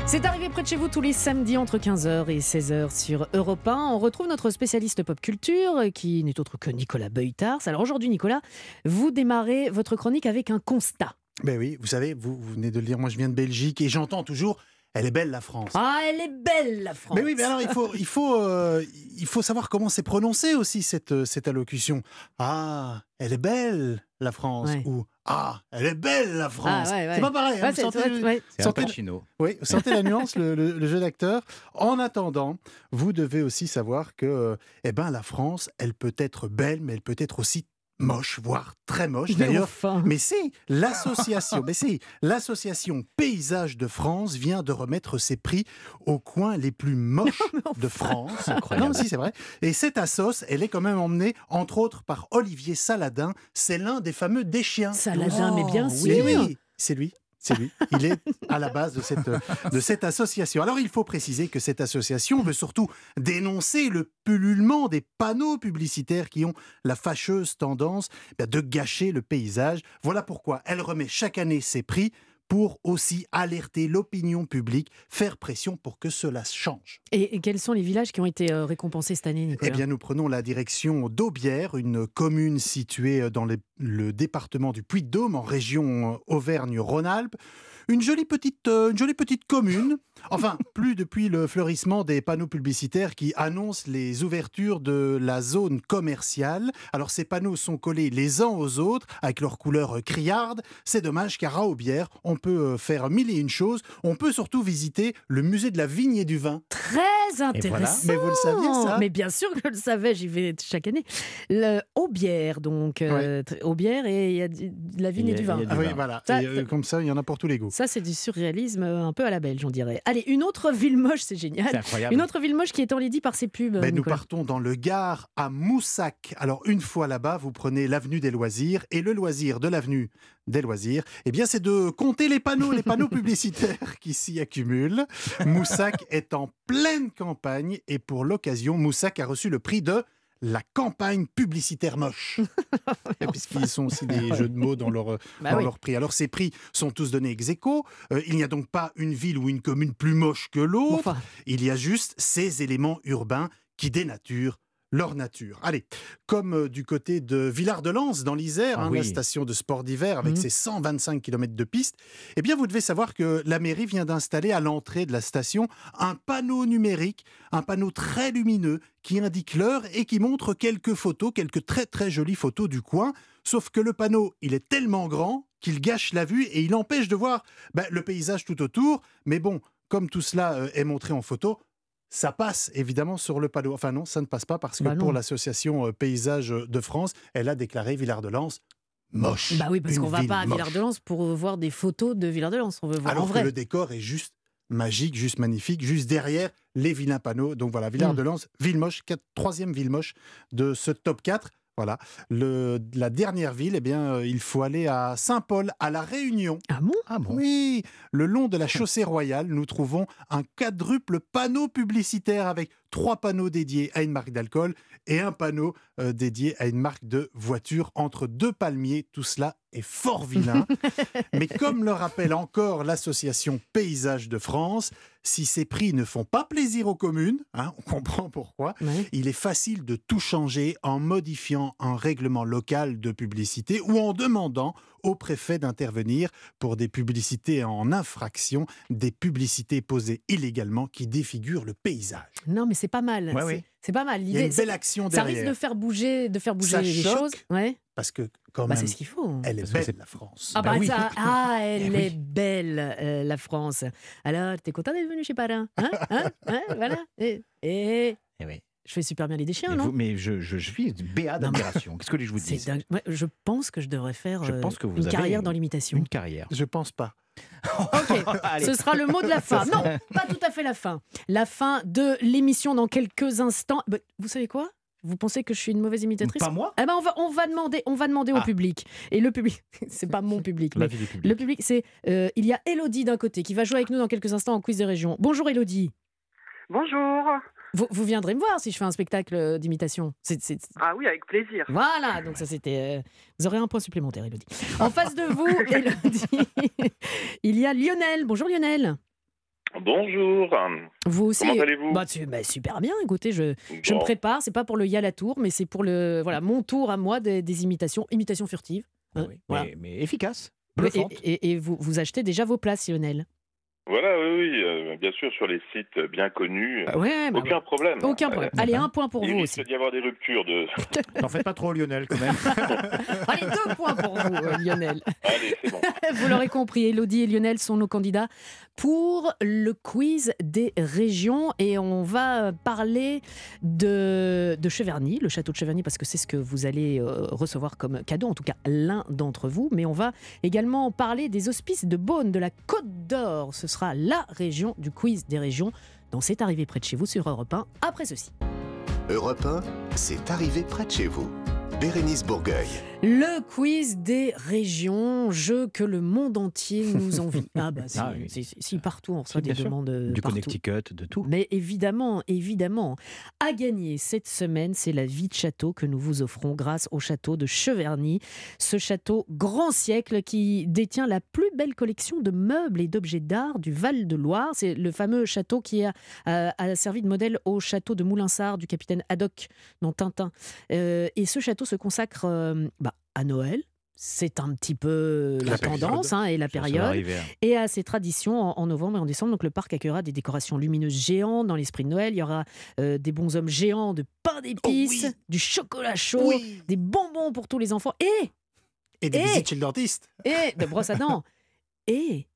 C'est arrivé près de chez vous tous les samedis entre 15h et 16h sur Europe 1. On retrouve notre spécialiste pop culture euh, qui n'est autre que Nicolas Beutars. Alors aujourd'hui, Nicolas, vous démarrez votre chronique avec un constat. Ben oui, vous savez, vous, vous venez de le dire, moi je viens de Belgique et j'entends toujours, elle est belle la France. Ah, elle est belle la France. Mais oui, mais alors il faut, il faut, euh, il faut savoir comment c'est prononcé aussi cette, euh, cette allocution. Ah, elle est belle la France. Ouais. Ou Ah, elle est belle la France. Ah, ouais, ouais. C'est pas pareil. hein, c'est- sentez le- Pacino. Oui, vous sentez la nuance, le, le- le jeu d'acteur. En attendant, vous devez aussi savoir que euh, eh ben, la France, elle peut être belle, mais elle peut être aussi moche, voire très moche. D'ailleurs, enfin. mais si, l'association, mais si, l'association Paysage de France vient de remettre ses prix aux coins les plus moches *laughs* de France. Incroyable. Non, si, c'est vrai. Et cette assos, elle est quand même emmenée, entre autres, par Olivier Saladin. C'est l'un des fameux des chiens. Saladin, mais bien oui, sûr. oui, c'est lui. C'est lui. Il est à la base de cette, de cette association. Alors, il faut préciser que cette association veut surtout dénoncer le pullulement des panneaux publicitaires qui ont la fâcheuse tendance bien, de gâcher le paysage. Voilà pourquoi elle remet chaque année ses prix pour aussi alerter l'opinion publique, faire pression pour que cela change. Et, et quels sont les villages qui ont été euh, récompensés cette année, Nicolas? Eh bien, nous prenons la direction d'Aubière, une commune située dans les- le département du Puy-de-Dôme, en région euh, Auvergne-Rhône-Alpes. Une jolie petite, euh, une jolie petite commune. Enfin, *laughs* plus depuis le fleurissement des panneaux publicitaires qui annoncent les ouvertures de la zone commerciale. Alors, ces panneaux sont collés les uns aux autres avec leur couleur euh, criarde. C'est dommage car à Aubière, on peut euh, faire mille et une choses. On peut surtout visiter le musée de la vigne et du vin. Très intéressant. Mais vous le saviez, ça? Mais bien sûr que je le savais, j'y vais chaque année. Le Aubière, donc. euh, Aubière et il y a de la vigne et du vin. du Ah oui, voilà. Ça, Et, euh, comme ça, il y en a pour tous les goûts. Ça, c'est du surréalisme euh, un peu à la belge, on dirait. Allez, une autre ville moche, c'est génial. C'est incroyable. Une autre ville moche qui est enlaidie par ses pubs. Ben, nous partons dans le Gard à Moussac. Alors une fois là-bas, vous prenez l'avenue des loisirs et le loisir de l'avenue des loisirs, eh bien c'est de compter les panneaux, les panneaux *laughs* publicitaires qui s'y accumulent. Moussac est en pleine campagne et pour l'occasion, Moussac a reçu le prix de la campagne publicitaire moche. *laughs* Puisqu'ils sont aussi des jeux de mots dans leur, Bah dans oui. leur prix. Alors ces prix sont tous donnés ex aequo. Euh, il n'y a donc pas une ville ou une commune plus moche que l'autre. Enfin, Il y a juste ces éléments urbains qui dénaturent leur nature. Allez, comme euh, du côté de Villard-de-Lans, dans l'Isère, Ah hein, oui. la station de sport d'hiver avec Mhm. ses 125 km de piste, eh bien, vous devez savoir que la mairie vient d'installer à l'entrée de la station un panneau numérique, un panneau très lumineux qui indique l'heure et qui montre quelques photos, quelques très très jolies photos du coin. Sauf que le panneau, il est tellement grand qu'il gâche la vue et il empêche de voir bah, le paysage tout autour. Mais bon, comme tout cela euh, est montré en photo, ça passe évidemment sur le panneau. Enfin non, ça ne passe pas parce que Bah pour l'association euh, Paysages de France, elle a déclaré Villard-de-Lans moche. Bah oui, parce qu'on va ville pas à. Villard-de-Lans pour voir des photos de Villard-de-Lans. On veut voir Alors en que vrai. le décor est juste magique, juste magnifique, juste derrière les vilains panneaux. Donc voilà, Villard-de-Lans, Hmm. ville moche, troisième ville moche de ce top 4. Voilà. Le, la dernière ville, eh bien, euh, il faut aller à Saint-Paul, à La Réunion. Ah bon? Ah bon? Oui, le long de la chaussée royale, nous trouvons un quadruple panneau publicitaire avec trois panneaux dédiés à une marque d'alcool et un panneau euh, dédié à une marque de voiture entre deux palmiers. Tout cela est fort vilain. *laughs* Mais comme le rappelle encore l'association Paysages de France, si ces prix ne font pas plaisir aux communes, hein, on comprend pourquoi, il est facile de tout changer en modifiant un règlement local de publicité ou en demandant au préfet d'intervenir pour des publicités en infraction, des publicités posées illégalement qui défigurent le paysage. Non, mais c'est pas mal. Ouais, c'est pas mal. Il y a une belle action ça derrière. risque de faire bouger, de faire bouger Ça les choque. choses. Ouais. Parce que quand Bah, même, c'est ce qu'il faut. elle est belle, c'est- la France. Ah, Bah bah, oui. ça- *laughs* ah, elle Eh oui. est belle, euh, la France. Alors, t'es content d'être venu chez Parin Hein Hein Hein Voilà. Et, et Eh oui. Je fais super bien les déchiens, Mais, non vous- mais je, je, je suis mais- d'admiration. Qu'est-ce que *laughs* je vous dis. Ouais, je pense que je devrais faire Je euh, pense que vous une avez carrière une- dans l'imitation. Une carrière. Je pense pas. *laughs* Ok, *laughs* Allez. ce sera le mot de la fin. Non, pas tout à fait la fin. La fin de l'émission dans quelques instants. Bah, vous savez quoi? Vous pensez que je suis une mauvaise imitatrice? Pas moi Eh ben on va, on va demander, on va demander au Ah. public. Et le public, c'est pas mon public, mais public. le public, c'est euh, il y a Elodie d'un côté qui va jouer avec nous dans quelques instants en quiz des régions. Bonjour Elodie. Bonjour. Vous, vous viendrez me voir si je fais un spectacle euh, d'imitation. C'est, c'est- Ah oui, avec plaisir. Voilà, donc ça c'était. euh, Vous aurez un point supplémentaire, Elodie. En face de vous, *laughs* Elodie, *laughs* il y a Lionel. Bonjour Lionel. Bonjour. Vous aussi. Comment allez-vous? Bah, tu- bah, Super bien, écoutez, je, je me prépare, c'est pas pour le y à la tour, mais c'est pour le voilà mon tour à moi des, des imitations, imitations furtives. hein, Ah oui, voilà. mais, mais efficace. Et- et vous, vous achetez déjà vos places, Lionel? Voilà, oui, oui, euh, bien sûr, sur les sites bien connus. Ah Ouais, bah, Aucun problème. aucun problème. Allez, un point pour il vous risque aussi. d'y avoir des ruptures de. *laughs* T'en fais pas trop, Lionel, quand même. *laughs* Allez, deux points pour vous, euh, Lionel. *laughs* Allez, c'est bon. Vous l'aurez compris, Elodie et Lionel sont nos candidats pour le quiz des régions. Et on va parler de, de Cheverny, le château de Cheverny, parce que c'est ce que vous allez euh, recevoir comme cadeau, en tout cas l'un d'entre vous. Mais on va également parler des hospices de Beaune, de la Côte d'Or. Ce sera la région du quiz des régions. dans C'est arrivé près de chez vous sur Europe 1, après ceci. Europe 1, c'est arrivé près de chez vous. Bérénice Bourgueil. Le quiz des régions, jeu que le monde entier nous envie. *laughs* Ah bah si, Ah oui. si, si, si, partout on reçoit des sûr. demandes euh, Du partout. Connecticut, de tout. Mais évidemment, évidemment, à gagner cette semaine, c'est la vie de château que nous vous offrons grâce au château de Cheverny. Ce château grand siècle qui détient la plus belle collection de meubles et d'objets d'art du Val-de-Loire. C'est le fameux château qui a, a- a servi de modèle au château de Moulinsart du capitaine Haddock dans Tintin. Euh, et ce château se consacre euh, bah, à Noël. C'est un petit peu la, tendance hein, et la période hein. et à ces traditions en, en novembre et en décembre. Donc le parc accueillera des décorations lumineuses géantes dans l'esprit de Noël. Il y aura euh, des bonshommes géants de pain d'épices, Oh oui. du chocolat chaud, des bonbons pour tous les enfants et, Et des Eh visites chez le dentiste. et de brosse à dents. et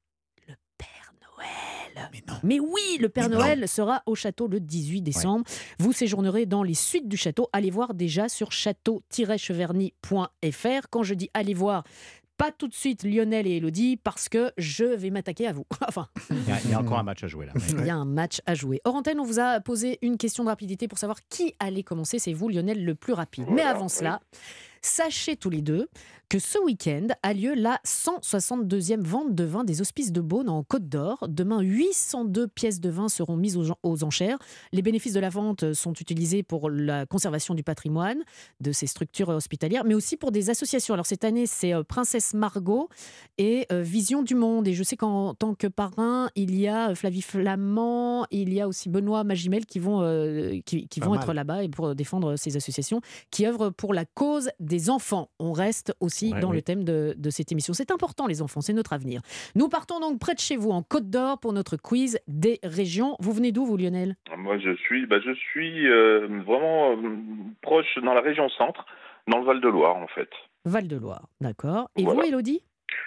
le Père Noël. Mais non. Mais oui, le Père Mais non. Noël sera au château le 18 décembre. Vous séjournerez dans les suites du château. Allez voir déjà sur château-cheverny.fr. Quand je dis allez voir, pas tout de suite Lionel et Elodie parce que je vais m'attaquer à vous. *laughs* enfin, Il y, a, il y a encore un match à jouer là. il y a un match à jouer. Hors antenne, on vous a posé une question de rapidité pour savoir qui allait commencer. C'est vous, Lionel, le plus rapide. Mais Voilà, avant cela, sachez tous les deux que ce week-end a lieu la 162e vente de vin des Hospices de Beaune en Côte d'Or. Demain, 802 pièces de vin seront mises aux, en- aux enchères. Les bénéfices de la vente sont utilisés pour la conservation du patrimoine de ces structures hospitalières, mais aussi pour des associations. Alors cette année, c'est euh, Princesse Margot et euh, Vision du Monde. Et je sais qu'en tant que parrain, il y a euh, Flavie Flamand, il y a aussi Benoît Magimel qui vont, euh, qui, vont mal. être là-bas et pour défendre ces associations qui œuvrent pour la cause des enfants. On reste aussi Ouais, dans oui. le thème de, de cette émission. C'est important, les enfants, c'est notre avenir. Nous partons donc près de chez vous, en Côte d'Or, pour notre quiz des régions. Vous venez d'où, vous, Lionel? Moi, je suis, bah, je suis euh, vraiment euh, proche dans la région centre, dans le Val-de-Loire, en fait. Val-de-Loire, d'accord. Et Voilà. vous, Elodie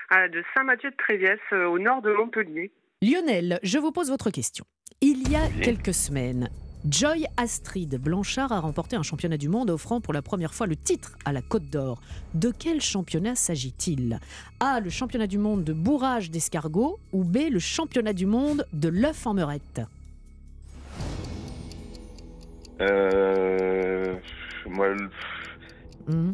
Ah, de Saint-Mathieu de Tréviès, euh, au nord de Montpellier. Lionel, je vous pose votre question. Il y a quelques semaines, Joy Astrid Blanchard a remporté un championnat du monde offrant pour la première fois le titre à la Côte d'Or. De quel championnat s'agit-il? A. Le championnat du monde de bourrage d'escargot ou B. Le championnat du monde de l'œuf en meurette Euh, moi, Hmm.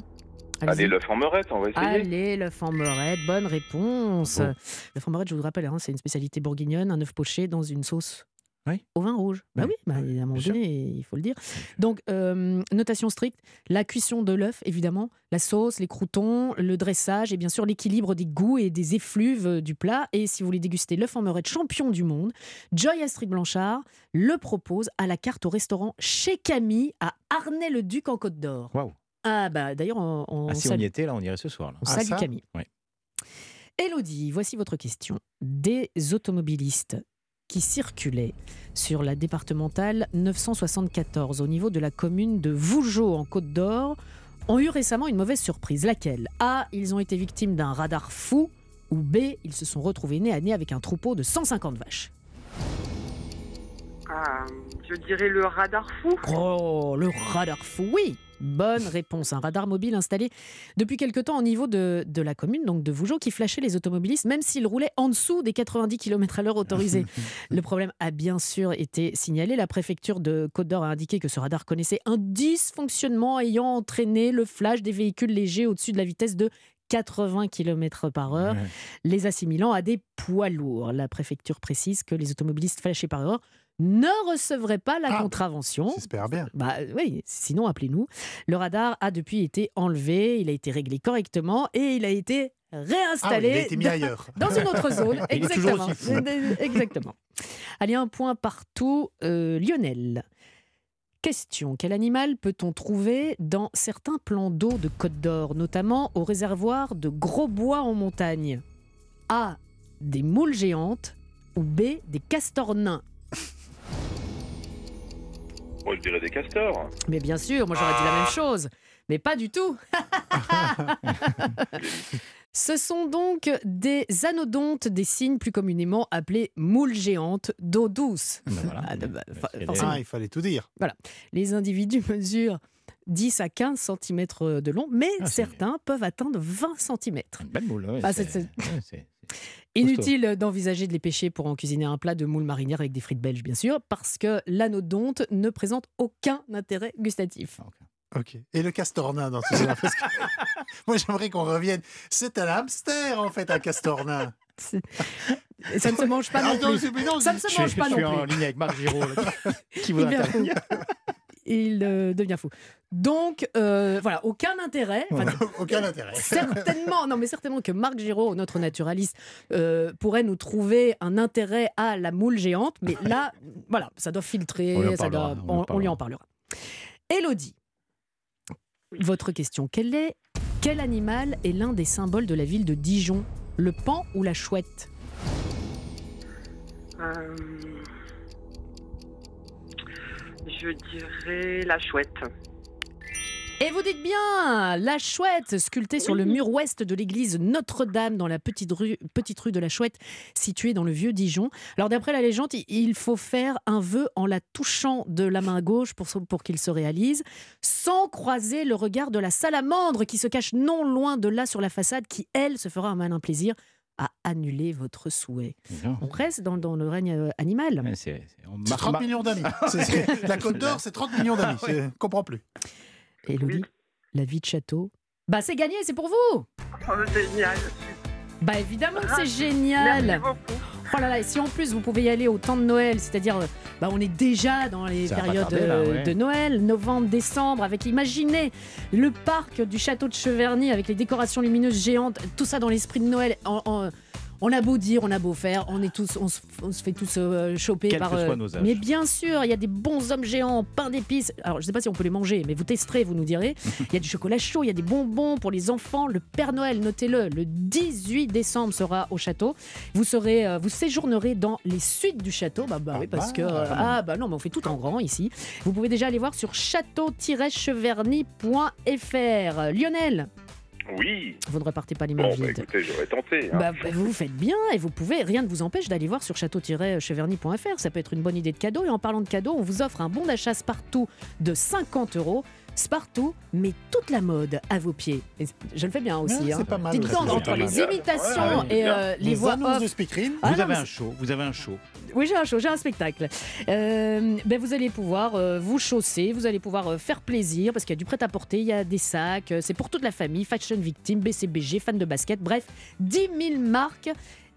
allez, l'œuf en meurette, on va essayer. Allez, l'œuf en meurette, bonne réponse. Bon. L'œuf en meurette, je vous le rappelle, hein, c'est une spécialité bourguignonne, un œuf poché dans une sauce Oui. au vin rouge. Bah Oui. oui, bah, à un moment donné, il faut le dire. Donc, euh, notation stricte, la cuisson de l'œuf, évidemment, la sauce, les croûtons, le dressage et bien sûr l'équilibre des goûts et des effluves du plat. Et si vous voulez déguster l'œuf en meurette champion du monde, Joy Astrid Blanchard le propose à la carte au restaurant chez Camille à Arnay-le-Duc en Côte d'Or. Waouh. Ah bah d'ailleurs, on, on Ah, si on y était, là, on irait ce soir. Là. on Ah, salue Camille. Elodie, voici votre question. Des automobilistes qui circulaient sur la départementale 974 au niveau de la commune de Vougeot en Côte d'Or ont eu récemment une mauvaise surprise. Laquelle? A. Ils ont été victimes d'un radar fou ou B. Ils se sont retrouvés nez à nez avec un troupeau de 150 vaches. Ah, je dirais le radar fou. Oh, le radar fou, oui Bonne réponse. Un radar mobile installé depuis quelque temps au niveau de, de la commune, donc de Vougeot, qui flashait les automobilistes, même s'ils roulaient en dessous des 90 km à l'heure autorisés. *laughs* Le problème a bien sûr été signalé. La préfecture de Côte d'Or a indiqué que ce radar connaissait un dysfonctionnement ayant entraîné le flash des véhicules légers au-dessus de la vitesse de 80 km par heure, Ouais. les assimilant à des poids lourds. La préfecture précise que les automobilistes flashés par heure ne recevraient pas la Ah, contravention. J'espère bien. Bah oui, sinon appelez-nous. Le radar a depuis été enlevé, il a été réglé correctement et il a été Ah oui, réinstallé il a été mis dans- ailleurs. *laughs* dans une autre zone. *laughs* Il est toujours Exactement. aussi fou. Exactement. Allez, un point partout. Euh, Lionel. Question. Quel animal peut-on trouver dans certains plans d'eau de Côte d'Or, notamment au réservoir de Gros Bois en montagne? A. Des moules géantes ou B. Des castors nains Moi, je dirais des castors. Mais bien sûr, moi j'aurais dit la même chose. Mais pas du tout. *laughs* Ce sont donc des anodontes des cygnes plus communément appelés moules géantes d'eau douce. Ben voilà. Ah, bah, fa- C'est- forcément. Ah, il fallait tout dire. Les individus *laughs* mesurent 10 à 15 cm de long, mais Ah, certains peuvent atteindre 20 cm. Une belle moule. ouais, Ah, c'est- c'est- c'est- ouais, c'est- Inutile d'envisager de les pêcher pour en cuisiner un plat de moules marinières avec des frites belges, bien sûr, parce que l'anodonte ne présente aucun intérêt gustatif. Ok. Et le castor nain dans tout ça parce que- *laughs* Moi, j'aimerais qu'on revienne. C'est un hamster, en fait, un castor nain. C'est- Ça ne se mange pas Ah, non non, plus. non, Ça ne se mange pas je suis non en plus. ligne avec Marc Giraud, là, qui- *laughs* voudrait devient Il euh, devient fou. Donc, euh, voilà, aucun intérêt. Enfin, Aucun intérêt. certainement, non, mais certainement que Marc Giraud, notre naturaliste, euh, pourrait nous trouver un intérêt à la moule géante. Mais là, voilà, ça doit filtrer. On lui en ça doit- parlera, on lui en on- lui en parlera. Élodie, votre question. Quel, est, quel animal est l'un des symboles de la ville de Dijon? Le pan ou la chouette? Euh, je dirais la chouette. Et vous dites bien, la chouette, sculptée sur le mur ouest de l'église Notre-Dame dans la petite rue, petite rue de la Chouette, située dans le vieux Dijon. Alors d'après la légende, il faut faire un vœu en la touchant de la main gauche pour, pour qu'il se réalise, sans croiser le regard de la salamandre qui se cache non loin de là sur la façade, qui elle se fera un malin plaisir à annuler votre souhait. Non. On reste dans, dans le règne euh, animal. Ouais, c'est- c'est- on C'est marque- 30 mar- millions d'amis. *laughs* C'est- c'est- La Côte d'Or, c'est 30 millions d'amis. Je comprends plus. Élodie, la vie de château. Bah c'est gagné, c'est pour vous Oh, génial. Bah évidemment que c'est Merci génial beaucoup. Oh là là, et si en plus vous pouvez y aller au temps de Noël, c'est-à-dire, euh, bah, on est déjà dans les Ça périodes tarder, là, euh, ouais. de Noël, novembre, décembre, avec, imaginez, le parc du château de Cheverny avec les décorations lumineuses géantes, tout ça dans l'esprit de Noël. En- en- on a beau dire, on a beau faire, on est tous, on se, on se fait tous euh, choper par. que euh, nos âges. mais bien sûr, il y a des bons hommes géants, pain d'épices. Alors, je sais pas si on peut les manger, mais vous testerez, vous nous direz. *laughs* Il y a du chocolat chaud, il y a des bonbons pour les enfants. Le Père Noël, notez-le, le 18 décembre sera au château. Vous serez, euh, vous séjournerez dans les suites du château. Bah, bah oui, parce que euh, ah bah non, mais on fait tout en grand ici. Vous pouvez déjà aller voir sur château-cheverny.fr. Lionel, Oui. Vous ne repartez pas les mains Bon, bah, écoutez, j'aurais tenté. hein. Bah, vous faites bien et vous pouvez, rien ne vous empêche d'aller voir sur château-cheverny.fr. Ça peut être une bonne idée de cadeau. Et en parlant de cadeau, on vous offre un bon d'achat Spartoo de 50 euros. Spartoo, mais toute la mode à vos pieds. Et je le fais bien aussi. Ouais, hein. c'est pas mal, Dites donc, entre pas les mal. imitations Ouais, et euh, les Les voix off. de speakerine. Ah, vous non, avez un show, vous avez un show. Oui, j'ai un show, j'ai un spectacle. Euh, ben vous allez pouvoir euh, vous chausser, vous allez pouvoir euh, faire plaisir parce qu'il y a du prêt-à-porter, il y a des sacs, c'est pour toute la famille, Fashion Victime, BCBG, fan de basket, bref, 10 000 marques.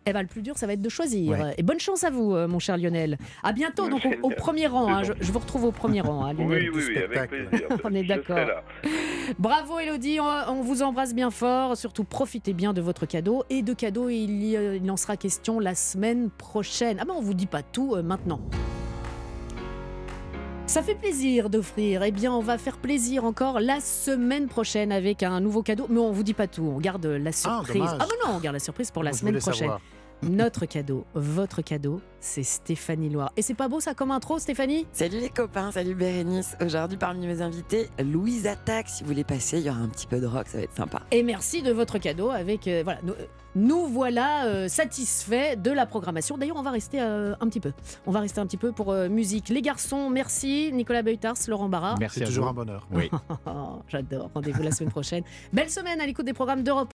Eh ben, le plus dur, ça va être de choisir. Ouais. Et bonne chance à vous, euh, mon cher Lionel. À bientôt, donc au, premier rang. hein. Je, je vous retrouve au premier rang, hein, Lionel. Oui, oui, oui, avec spectacle. plaisir. *laughs* On est d'accord. Bravo Elodie, on, on vous embrasse bien fort. Surtout profitez bien de votre cadeau. Et de cadeaux, il, y, euh, il en sera question la semaine prochaine. Ah ben on vous dit pas tout euh, maintenant. Ça fait plaisir d'offrir. Eh bien, on va faire plaisir encore la semaine prochaine avec un nouveau cadeau. Mais on vous dit pas tout. On garde la surprise. dommage. Ah, ben non, on garde la surprise pour la semaine prochaine. savoir. Notre cadeau, votre cadeau, c'est Stéphanie Loire. Et c'est pas beau ça comme intro, Stéphanie? Salut les copains, salut Bérénice. Aujourd'hui, parmi mes invités, Louise Attaque. Si vous voulez passer, il y aura un petit peu de rock, ça va être sympa. Et merci de votre cadeau. Avec euh, voilà, nous, nous voilà euh, satisfaits de la programmation. D'ailleurs, on va rester euh, un petit peu. On va rester un petit peu pour euh, musique. Les garçons, merci. Nicolas Beutars, Laurent Barra. Merci C'est toujours vous. un bonheur. Oui. *laughs* J'adore. Rendez-vous la semaine prochaine. Belle semaine à l'écoute des programmes d'Europe